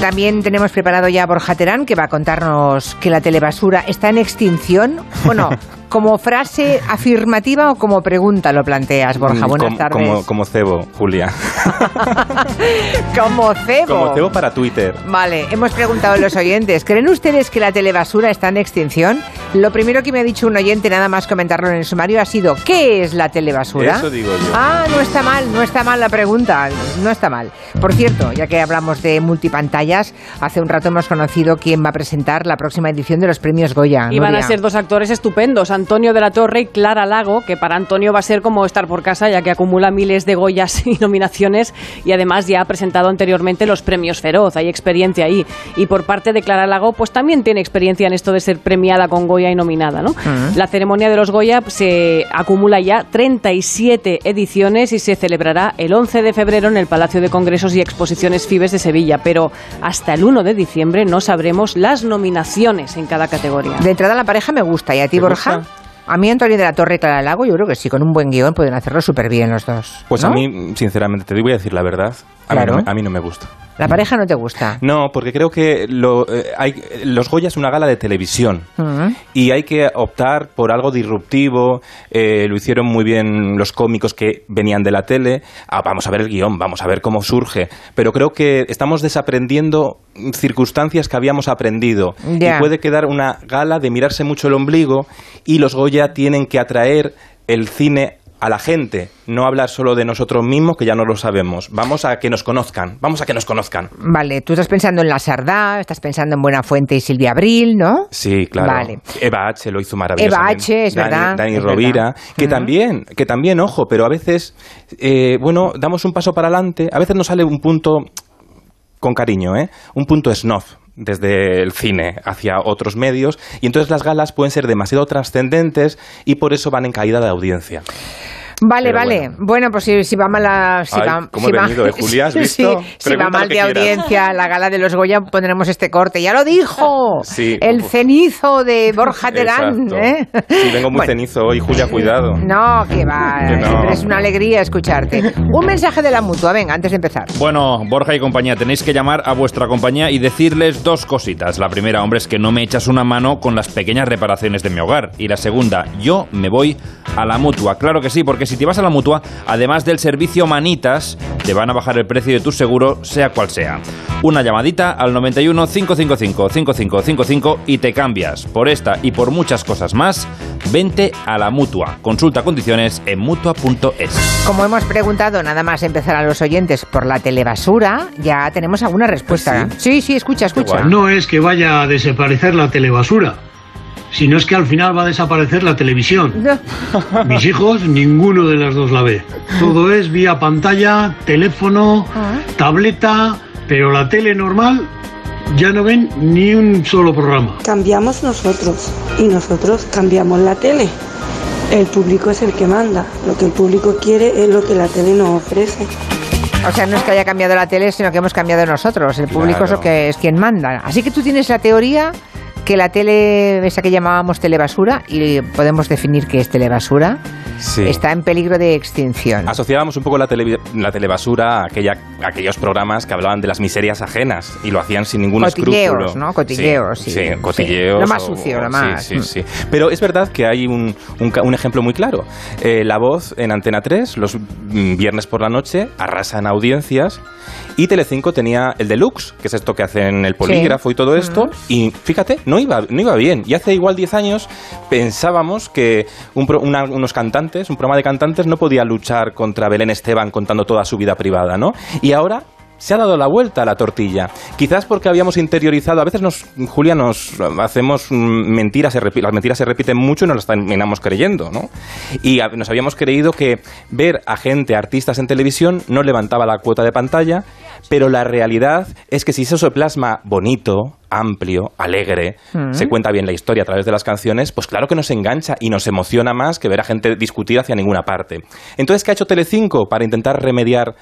También tenemos preparado ya a Borja Terán, que va a contarnos que la telebasura está en extinción. Bueno, como frase afirmativa o como pregunta lo planteas, Borja. Buenas como, tardes. Como, como cebo, Julia. como cebo. Como cebo para Twitter. Vale, hemos preguntado a los oyentes, ¿creen ustedes que la telebasura está en extinción? Lo primero que me ha dicho un oyente, nada más comentarlo en el sumario, ha sido ¿qué es la telebasura? Eso digo yo. Ah, no está mal, no está mal la pregunta, no está mal. Por cierto, ya que hablamos de multipantallas, hace un rato hemos conocido quién va a presentar la próxima edición de los premios Goya. Y van a ser dos actores estupendos, Antonio de la Torre y Clara Lago, que para Antonio va a ser como estar por casa, ya que acumula miles de Goyas y nominaciones y además ya ha presentado anteriormente los premios Feroz, hay experiencia ahí. Y por parte de Clara Lago, pues también tiene experiencia en esto de ser premiada con Goya y nominada, ¿no? La ceremonia de los Goya se acumula ya 37 ediciones y se celebrará el 11 de febrero en el Palacio de Congresos y Exposiciones Fibes de Sevilla, pero hasta el 1 de diciembre no sabremos las nominaciones en cada categoría. De entrada la pareja me gusta, ¿y a ti, ¿Te Borja? gusta? A mí Antonio de la Torre y Clara Lago, yo creo que sí, con un buen guion pueden hacerlo súper bien los dos. Pues ¿no? a mí, sinceramente, te voy a decir la verdad. A, Claro. mí, no me, a mí no me gusta. La pareja no te gusta. No, porque creo que lo, eh, hay, los Goya es una gala de televisión Mm. y hay que optar por algo disruptivo. eh, lo hicieron muy bien los cómicos que venían de la tele. Ah, vamos a ver el guion, vamos a ver cómo surge. Pero creo que estamos desaprendiendo circunstancias que habíamos aprendido. Y puede quedar una gala de mirarse mucho el ombligo y los Goya tienen que atraer el cine a la gente, no hablar solo de nosotros mismos, que ya no lo sabemos. Vamos a que nos conozcan, vamos a que nos conozcan. Vale, tú estás pensando en La Sardá, estás pensando en Buenafuente y Silvia Abril, ¿no? Sí, claro. Vale. Eva H. lo hizo maravillosamente. Eva H., es Dani, verdad, Dani es Rovira, verdad. que también, que también, ojo, pero a veces, eh, bueno, damos un paso para adelante, a veces nos sale un punto, con cariño, ¿eh? Un punto snuff desde el cine hacia otros medios y entonces las galas pueden ser demasiado trascendentes y por eso van en caída de audiencia. Vale, Pero vale. bueno. Bueno. pues si, si va mal la... Si Ay, va, cómo si he va- venido, ¿eh, Julia? ¿Has Sí, visto? si va mal de quieras. audiencia la gala de los Goya, pondremos este corte. ¡Ya lo dijo! Sí. El cenizo de Borja Terán. Exacto. ¿eh? Sí, vengo muy Bueno, cenizo hoy, Julia, cuidado. No, que va. Que no. Es una alegría escucharte. Un mensaje de la mutua, venga, antes de empezar. Bueno, Borja y compañía, tenéis que llamar a vuestra compañía y decirles dos cositas. La primera, hombre, es que no me echas una mano con las pequeñas reparaciones de mi hogar. Y la segunda, yo me voy a la mutua. Claro que sí, porque si te vas a la mutua, además del servicio Manitas, te van a bajar el precio de tu seguro, sea cual sea. Una llamadita al 91 555 5555 y te cambias. Por esta y por muchas cosas más, vente a la mutua. Consulta condiciones en mutua.es. Como hemos preguntado nada más empezar a los oyentes por la telebasura, ya tenemos alguna respuesta. ¿Ah, Sí, sí, escucha, escucha. guay. No es que vaya a desaparecer la telebasura, sino es que al final va a desaparecer la televisión. No. Mis hijos, ninguno de las dos la ve. Todo es vía pantalla, teléfono, tableta, pero la tele normal ya no ven ni un solo programa. Cambiamos nosotros y nosotros cambiamos la tele. El público es el que manda. Lo que el público quiere es lo que la tele nos ofrece. O sea, no es que haya cambiado la tele, sino que hemos cambiado nosotros. El público es, lo Claro. que, es quien manda. Así que tú tienes la teoría que la tele, esa que llamábamos telebasura, y podemos definir que es telebasura, Sí. está en peligro de extinción. Asociábamos un poco la, tele- la telebasura a, aquella, a aquellos programas que hablaban de las miserias ajenas y lo hacían sin ningún Cotilleos, escrúpulo. ¿no? Cotilleos, sí. Sí, Sí. cotilleos. Lo más o- sucio, lo sí, más. Sí, sí, Pero es verdad que hay un, un un ejemplo muy claro. Eh, la voz en Antena 3, los mm, viernes por la noche, arrasa en audiencias y Telecinco tenía el deluxe, que es esto que hacen el polígrafo y todo esto, y fíjate, no iba, no iba bien. Y hace igual 10 años pensábamos que un pro- una- unos cantantes, un programa de cantantes, no podía luchar contra Belén Esteban contando toda su vida privada, ¿no? Y ahora se ha dado la vuelta a la tortilla. Quizás porque habíamos interiorizado, a veces nos, Julia, nos hacemos mm, mentiras, se las mentiras se repiten mucho y nos las terminamos creyendo, ¿no? Y nos habíamos creído que ver a gente, artistas en televisión, no levantaba la cuota de pantalla, pero la realidad es que si eso se plasma bonito, amplio, alegre, se cuenta bien la historia a través de las canciones, pues claro que nos engancha y nos emociona más que ver a gente discutir hacia ninguna parte. Entonces, ¿qué ha hecho Telecinco para intentar remediar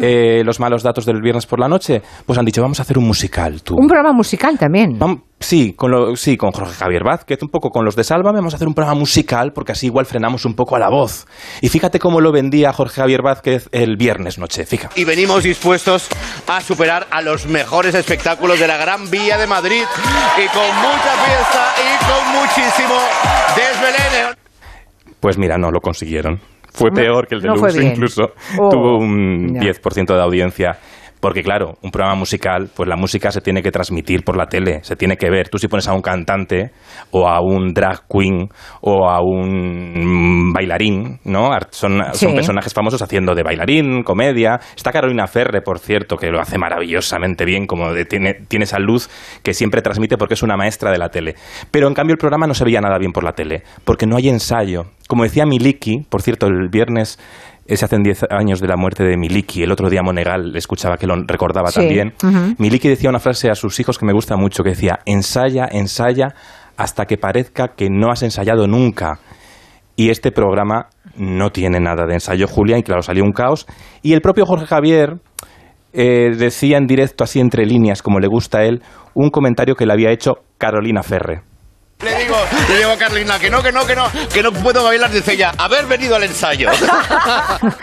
eh, los malos datos del viernes por la noche, pues han dicho, vamos a hacer un musical, tú. Un programa musical también. Sí, con lo- sí, con Jorge Javier Vázquez, un poco con los de Sálvame, vamos a hacer un programa musical porque así igual frenamos un poco a la voz. Y fíjate cómo lo vendía Jorge Javier Vázquez el viernes noche, fíjate. y venimos dispuestos a superar a los mejores espectáculos de la Gran Vía de Madrid y con mucha fiesta y con muchísimo desvelene. Pues mira, no lo consiguieron. Fue peor que el de no fue Lux, bien. incluso. Oh, Tuvo un ya. 10% de audiencia. Porque claro, un programa musical, pues la música se tiene que transmitir por la tele, se tiene que ver. Tú si pones a un cantante o a un drag queen o a un bailarín, ¿no? Son, personajes famosos haciendo de bailarín, comedia. Está Carolina Ferre, por cierto, que lo hace maravillosamente bien, como de- tiene, tiene esa luz que siempre transmite porque es una maestra de la tele. Pero en cambio el programa no se veía nada bien por la tele, porque no hay ensayo. Como decía Miliki, por cierto, el viernes se hacen 10 años de la muerte de Miliki. El otro día Monegal escuchaba que lo recordaba Sí, también. Miliki decía una frase a sus hijos que me gusta mucho, que decía, ensaya, ensaya hasta que parezca que no has ensayado nunca. Y este programa no tiene nada de ensayo, Julia, y claro, salió un caos. Y el propio Jorge Javier eh, decía en directo, así entre líneas, como le gusta a él, un comentario que le había hecho Carolina Ferre. Le digo, le digo a Carolina que no, que no, que no, que no puedo bailar. Dice ella, haber venido al ensayo.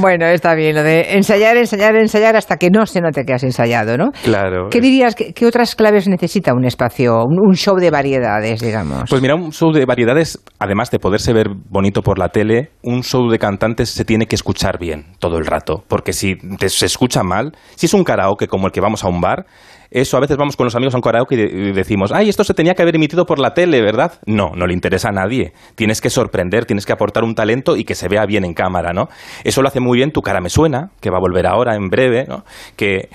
bueno, está bien lo de ensayar, ensayar, ensayar hasta que no se note que has ensayado, ¿no? Claro. ¿Qué dirías? ¿Qué, qué otras claves necesita un espacio, un, un show de variedades, digamos? Pues mira, un show de variedades, además de poderse ver bonito por la tele, un show de cantantes se tiene que escuchar bien todo el rato. Porque si te- se escucha mal, si es un karaoke como el que vamos a un bar, eso a veces vamos con los amigos a un karaoke y, de- y decimos, ay, esto se tenía que haber emitido por la tele, ¿verdad? No, no le interesa a nadie. Tienes que sorprender, tienes que aportar un talento y que se vea bien en cámara, ¿no? Eso lo hace muy bien Tu cara me suena, que va a volver ahora en breve, ¿no? Que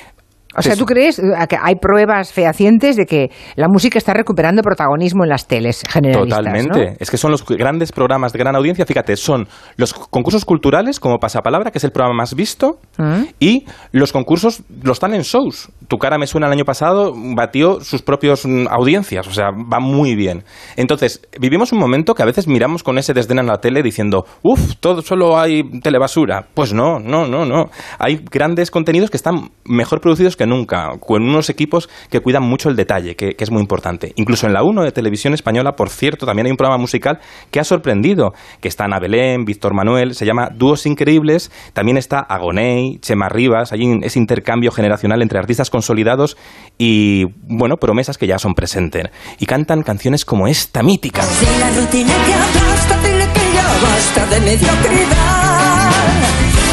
o sea. ¿tú crees que hay pruebas fehacientes de que la música está recuperando protagonismo en las teles generalistas? Totalmente. ¿no? Es que son los grandes programas de gran audiencia. Fíjate, son los concursos culturales, como Pasapalabra, que es el programa más visto, Mm. y los concursos, los talent shows. Tu cara me suena el año pasado, batió sus propias mm, audiencias. O sea, va muy bien. Entonces, vivimos un momento que a veces miramos con ese desdén en la tele diciendo, uff, todo solo hay telebasura. Pues no, no, no, no. Hay grandes contenidos que están mejor producidos que nunca, con unos equipos que cuidan mucho el detalle, que, es muy importante. Incluso en la 1 de Televisión Española, por cierto, también hay un programa musical que ha sorprendido, que está Ana Belén, Víctor Manuel, se llama Dúos Increíbles, también está Agoney, Chema Rivas, hay ese intercambio generacional entre artistas consolidados y, bueno, promesas que ya son presentes. Y cantan canciones como esta mítica. Si la rutina te aplasta, dile que ya basta de mediocridad.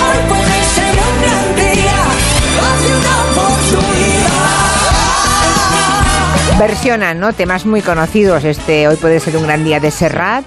Hoy puede ser un gran día, más de una oportunidad. Versionan, ¿no? Temas muy conocidos. Este Hoy puede ser un gran día de Serrat.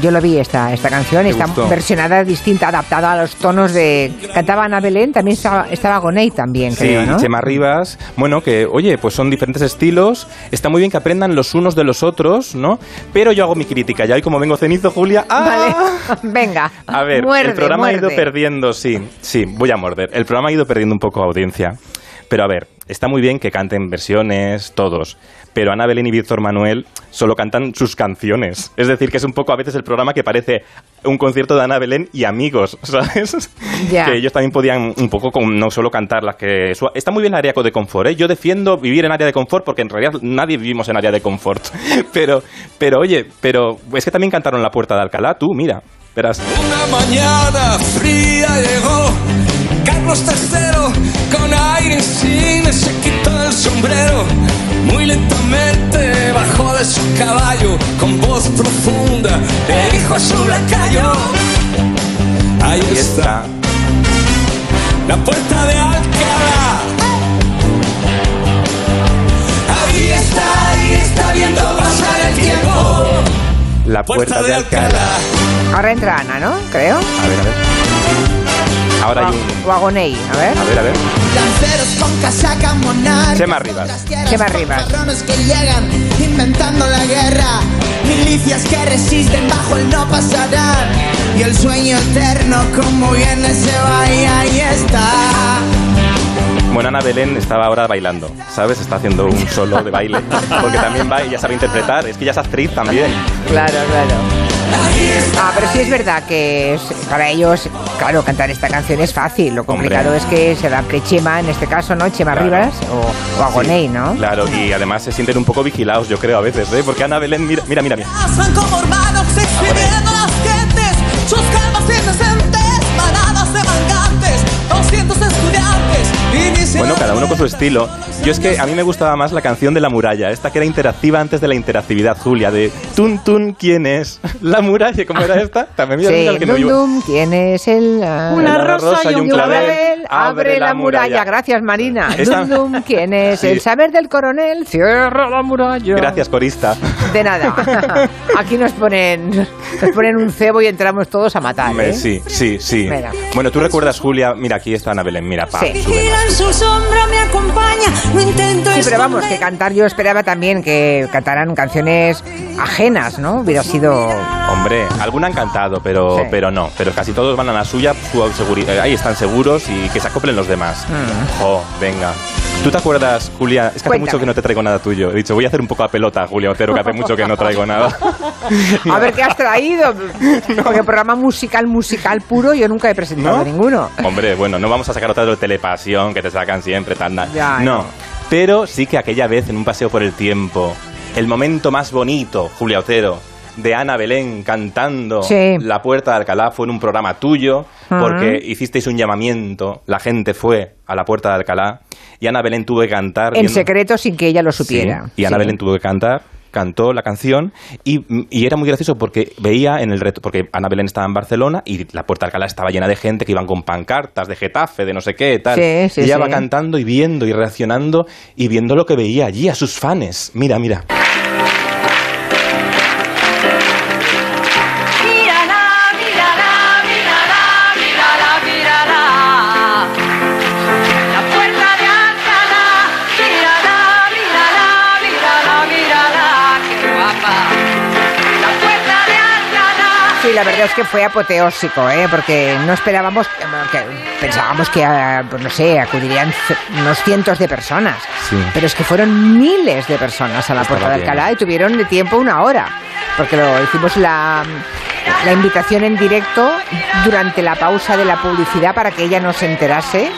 Yo lo vi esta, esta canción, ¿Te está gustó? versionada distinta, adaptada a los tonos de... Cantaba Ana Belén, también estaba, estaba Gonei también, Sí, creo, ¿no? Chema Rivas, bueno, que oye, pues son diferentes estilos, está muy bien que aprendan los unos de los otros, ¿no? Pero yo hago mi crítica, ya hoy como vengo cenizo, Julia, ¡ah! Vale, venga. A ver, muerde, el programa ha ido perdiendo, sí, sí, voy a morder. El programa ha ido perdiendo un poco audiencia. Pero a ver, está muy bien que canten versiones, todos. Pero Ana Belén y Víctor Manuel solo cantan sus canciones. Es decir, que es un poco a veces el programa que parece un concierto de Ana Belén y amigos, ¿sabes? Ya. Que ellos también podían un poco con, no solo cantar las que... su- Está muy bien el área de confort, ¿eh? Yo defiendo vivir en área de confort porque en realidad nadie vivimos en área de confort. Pero, pero oye, pero es que también cantaron La Puerta de Alcalá, tú, mira, verás. Una mañana fría llegó Carlos III con aire insigne se quitó el sombrero. Muy lentamente bajó de su caballo con voz profunda le dijo a su lacayo. Ahí está la puerta de Alcalá. Ahí está, ahí está viendo pasar el tiempo. La Puerta de Alcalá. Ahora entra Ana, ¿no? Creo. A ver, a ver. Ahora hay un... O Agonei, a ver. A ver, a ver. Lanceros con casaca monarcas. Chema Rivas. Chema Rivas. Que llegan inventando la guerra. Milicias que resisten bajo el no pasarán. Y el sueño eterno como viene se va y ahí está. Bueno, Ana Belén estaba ahora bailando, ¿sabes? Está haciendo un solo de baile. Porque también va y ya sabe interpretar. Es que ya es actriz también. Claro, claro. Ah, pero sí es verdad que es- para ellos, claro, cantar esta canción es fácil. Lo complicado es que se da Chema, en este caso, ¿no? Chema Claro. Rivas o, o Agoney, ¿no? Claro, y además se sienten un poco vigilados, yo creo, a veces, ¿eh? Porque Ana Belén, mira, mira, mira. mira. Bueno, cada uno con su estilo. Yo es que a mí me gustaba más la canción de la muralla, esta que era interactiva antes de la interactividad, Julia, de Tun Tun, ¿quién es? La muralla, ¿cómo era esta? También mira, Sí, que no ¿quién es el...? Una rosa y un clavel, abre la muralla. Gracias, Marina. Esa- Dum, dum, ¿quién es Sí. el saber del coronel? Cierra la muralla. Gracias, corista. De nada. Aquí nos ponen, nos ponen un cebo y entramos todos a matar, ¿eh? Sí, sí, sí. Venga. Bueno, tú recuerdas, Julia, mira, aquí está Ana Belén, mira, pa, Sí. su sombra, me acompaña, no intento Sí, pero vamos, que cantar yo esperaba también que cantaran canciones ajenas, ¿no? Hubiera sido... Hombre, alguna han cantado, pero, Sí. pero no. Pero casi todos van a la suya. Ahí están seguros y que se acoplen los demás. Jo, venga. ¿Tú te acuerdas, Julia? Es que hace mucho que no te traigo nada tuyo. He dicho, voy a hacer un poco a pelota, Julia Otero, que hace mucho que no traigo nada. A ver qué has traído. Porque programa musical, musical puro, yo nunca he presentado ¿No? ninguno. Hombre, bueno, no vamos a sacar otra de telepasión que te sacan siempre tan. Ya, no. no. Pero sí que aquella vez en un paseo por el tiempo, el momento más bonito, Julia Otero, de Ana Belén cantando Sí. La Puerta de Alcalá fue en un programa tuyo, porque hicisteis un llamamiento, la gente fue a la Puerta de Alcalá y Ana Belén tuvo que cantar. En viendo- secreto, sin que ella lo supiera. Sí, y Ana Sí. Belén tuvo que cantar cantó la canción y, y era muy gracioso porque veía en el reto, porque Ana Belén estaba en Barcelona y la Puerta de Alcalá estaba llena de gente que iban con pancartas de Getafe, de no sé qué, tal. Sí, sí, y ella sí. va cantando y viendo y reaccionando y viendo lo que veía allí a sus fans. Mira, mira. La verdad es que fue apoteósico, ¿eh? porque no esperábamos, que, pensábamos que, ah, pues no sé, acudirían unos cientos de personas. Sí. Pero es que fueron miles de personas a la Estaba Puerta de. Alcalá y tuvieron de tiempo una hora, porque lo hicimos la, la invitación en directo durante la pausa de la publicidad para que ella no se enterase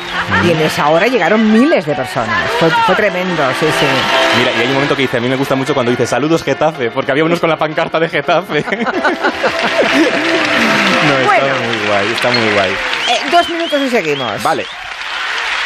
y en esa hora llegaron miles de personas. Fue, fue tremendo, sí, sí. Mira, y hay un momento que dice, a mí me gusta mucho cuando dice saludos Getafe, porque había unos con la pancarta de Getafe. no, está muy guay, está muy guay. Eh, dos minutos y seguimos. Vale.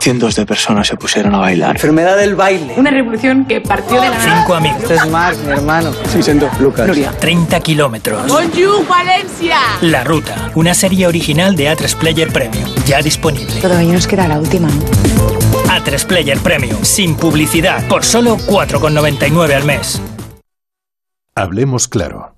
Cientos de personas se pusieron a bailar. Enfermedad del baile. Una revolución que partió de la Cinco amigos. Este es mi hermano. Sí, siento. Lucas. Nuria. 30 kilómetros. Bonjour, Valencia. La Ruta, una serie original de A3 Player Premium, ya disponible. Todavía nos queda la última. A3 Player Premium, sin publicidad, por solo 4,99 al mes. Hablemos claro.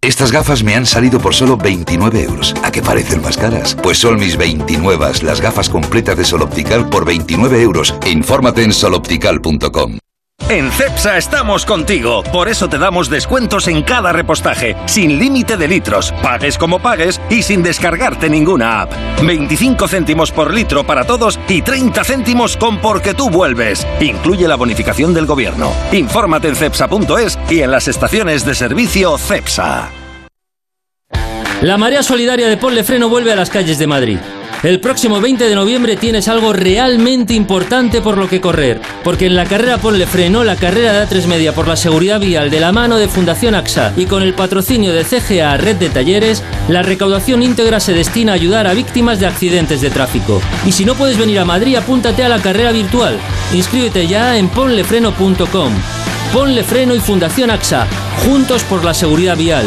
Estas gafas me han salido por solo 29 euros. ¿A qué parecen más caras? Pues son mis 29, las gafas completas de Sol Optical por 29 euros. Infórmate en soloptical.com. En CEPSA estamos contigo, por eso te damos descuentos en cada repostaje, sin límite de litros, pagues como pagues y sin descargarte ninguna app. 25 céntimos por litro para todos y 30 céntimos con porque tú vuelves. Incluye la bonificación del gobierno. Infórmate en cepsa.es y en las estaciones de servicio CEPSA. La Marea Solidaria de Ponle Freno vuelve a las calles de Madrid. El próximo 20 de noviembre tienes algo realmente importante por lo que correr, porque en la carrera Ponle Freno, la carrera de A3 Media por la seguridad vial de la mano de Fundación AXA y con el patrocinio de CGA Red de Talleres, la recaudación íntegra se destina a ayudar a víctimas de accidentes de tráfico. Y si no puedes venir a Madrid, apúntate a la carrera virtual. Inscríbete ya en ponlefreno.com. Ponle Freno y Fundación AXA, juntos por la seguridad vial.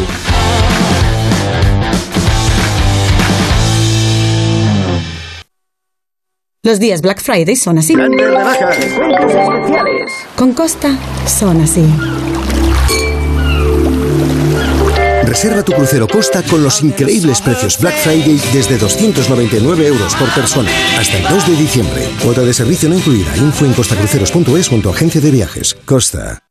Los días Black Friday son así. Con Costa son así. Reserva tu crucero Costa con los increíbles precios Black Friday desde 299 euros por persona hasta el 2 de diciembre. Cuota de servicio no incluida. Info en costacruceros.es junto a agencia de viajes. Costa.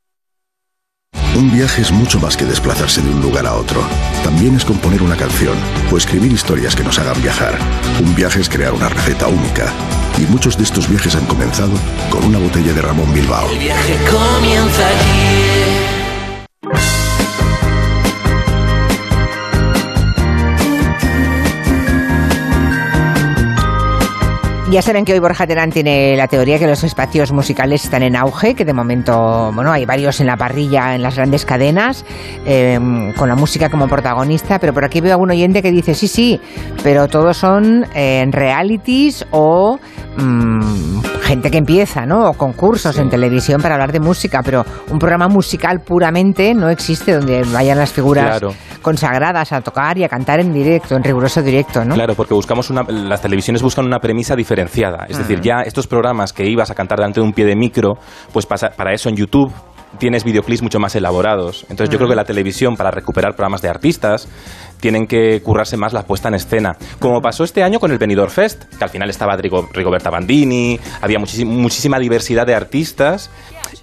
Un viaje es mucho más que desplazarse de un lugar a otro. También es componer una canción o escribir historias que nos hagan viajar. Un viaje es crear una receta única. Y muchos de estos viajes han comenzado con una botella de Ramón Bilbao. El viaje comienza aquí. Ya saben que hoy Borja Terán tiene la teoría que los espacios musicales están en auge, que de momento, bueno, hay varios en la parrilla en las grandes cadenas, eh, con la música como protagonista, pero por aquí veo a un oyente que dice, sí, sí, pero todos son eh, realities o mm, gente que empieza, ¿no? O concursos en televisión para hablar de música, pero un programa musical puramente no existe donde vayan las figuras Claro. consagradas a tocar y a cantar en directo, en riguroso directo, ¿no? Claro, porque buscamos una, las televisiones buscan una premisa diferenciada. Es decir, ya estos programas que ibas a cantar delante de un pie de micro, pues pasa- para eso en YouTube tienes videoclips mucho más elaborados. Entonces yo creo que la televisión, para recuperar programas de artistas, tienen que currarse más la puesta en escena. Como pasó este año con el Benidorm Fest, que al final estaba Rigo- Rigoberta Bandini, había muchísim- muchísima diversidad de artistas,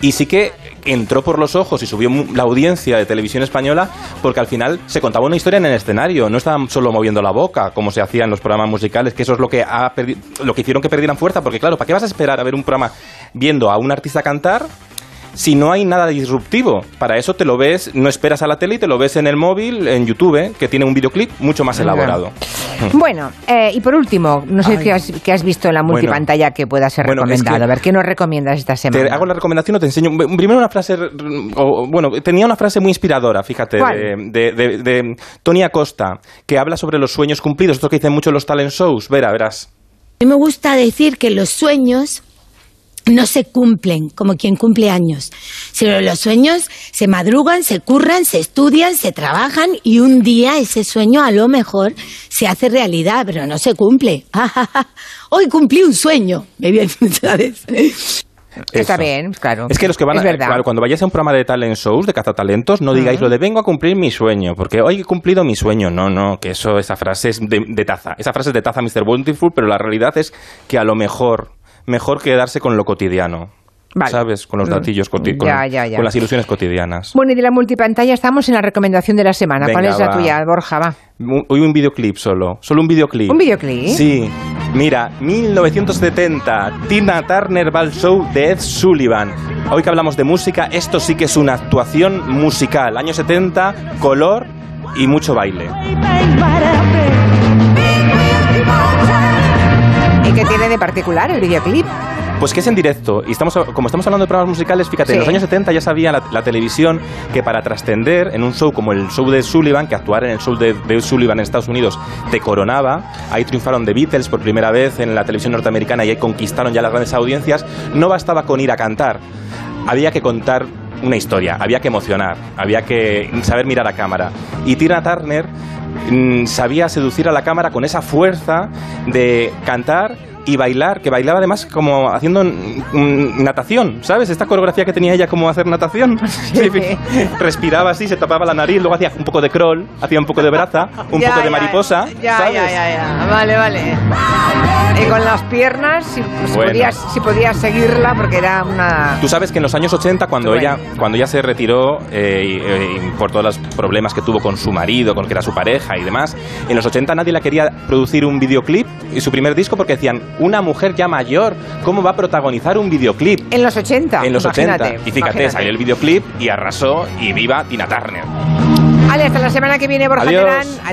y sí que entró por los ojos y subió la audiencia de televisión española porque al final se contaba una historia en el escenario, no estaban solo moviendo la boca como se hacía en los programas musicales, que eso es lo que, ha lo que hicieron que perdieran fuerza, porque claro, ¿para qué vas a esperar a ver un programa viendo a un artista cantar? Si no hay nada disruptivo, para eso te lo ves, no esperas a la tele y te lo ves en el móvil, en YouTube, que tiene un videoclip mucho más elaborado. Bueno, eh, y por último, no sé qué has, qué has visto en la Bueno. multipantalla que pueda ser Bueno, es recomendado. que- A ver, ¿qué nos recomiendas esta semana? Te hago la recomendación o te enseño. Primero una frase. o, bueno, tenía una frase muy inspiradora, fíjate, ¿Cuál? de, de, de- de Tony Acosta, que habla sobre los sueños cumplidos. Esto que dicen mucho los talent shows. Verá, verás. A mí me gusta decir que los sueños no se cumplen como quien cumple años, sino los sueños se madrugan, se curran, se estudian, se trabajan y un día ese sueño a lo mejor se hace realidad, pero no se cumple. Hoy cumplí un sueño, me viene, ¿sabes? Está Eso. bien, claro. Es que los que van a, claro, cuando vayáis a un programa de talent shows, de cazatalentos, no digáis lo de vengo a cumplir mi sueño, porque hoy he cumplido mi sueño. No, no, que eso, esa frase es de, de taza. Esa frase es de taza, Mr. Bountiful, pero la realidad es que a lo mejor, mejor quedarse con lo cotidiano. Vale. ¿Sabes? Con los Mm. datillos, con, Ya, ya, ya. con las ilusiones cotidianas. Bueno, y de la multipantalla estamos en la recomendación de la semana. ¿Cuál Venga, es la va. tuya, Borja? Va. Hoy un videoclip solo, solo un videoclip. ¿Un videoclip? Sí. Mira, 1970, Tina Turner va al show de Ed Sullivan. Hoy que hablamos de música, esto sí que es una actuación musical. Años 70, color y mucho baile. ¿Y qué tiene de particular el videoclip? Pues que es en directo. Y estamos, como estamos hablando de programas musicales, fíjate, en Sí. los años 70 ya sabía la, la televisión que para trascender en un show como el show de Sullivan, que actuar en el show de, de Sullivan en Estados Unidos te coronaba, ahí triunfaron The Beatles por primera vez en la televisión norteamericana y ahí conquistaron ya las grandes audiencias, no bastaba con ir a cantar, había que contar una historia, había que emocionar, había que saber mirar a cámara. Y Tina Turner mm, sabía seducir a la cámara con esa fuerza de cantar y bailar, que bailaba además como haciendo natación, ¿sabes? Esta coreografía que tenía ella como hacer natación. Respiraba así, se tapaba la nariz, luego hacía un poco de crawl, hacía un poco de braza, un Ya, poco de mariposa, Ya, ¿sabes? ya, ya, ya. Vale, vale. Y con las piernas, si, pues, Bueno. podías, si podías seguirla, porque era una... Tú sabes que en los años 80, cuando Bueno. ella cuando ella se retiró eh, y, eh, y por todos los problemas que tuvo con su marido, con que era su pareja y demás, en los 80 nadie la quería producir un videoclip y su primer disco porque decían, una mujer ya mayor, ¿cómo va a protagonizar un videoclip? En los 80. En los imagínate, 80. Y fíjate, imagínate. salió el videoclip y arrasó y viva Tina Turner. Ale, hasta la semana que viene, Borja Adiós. Terán.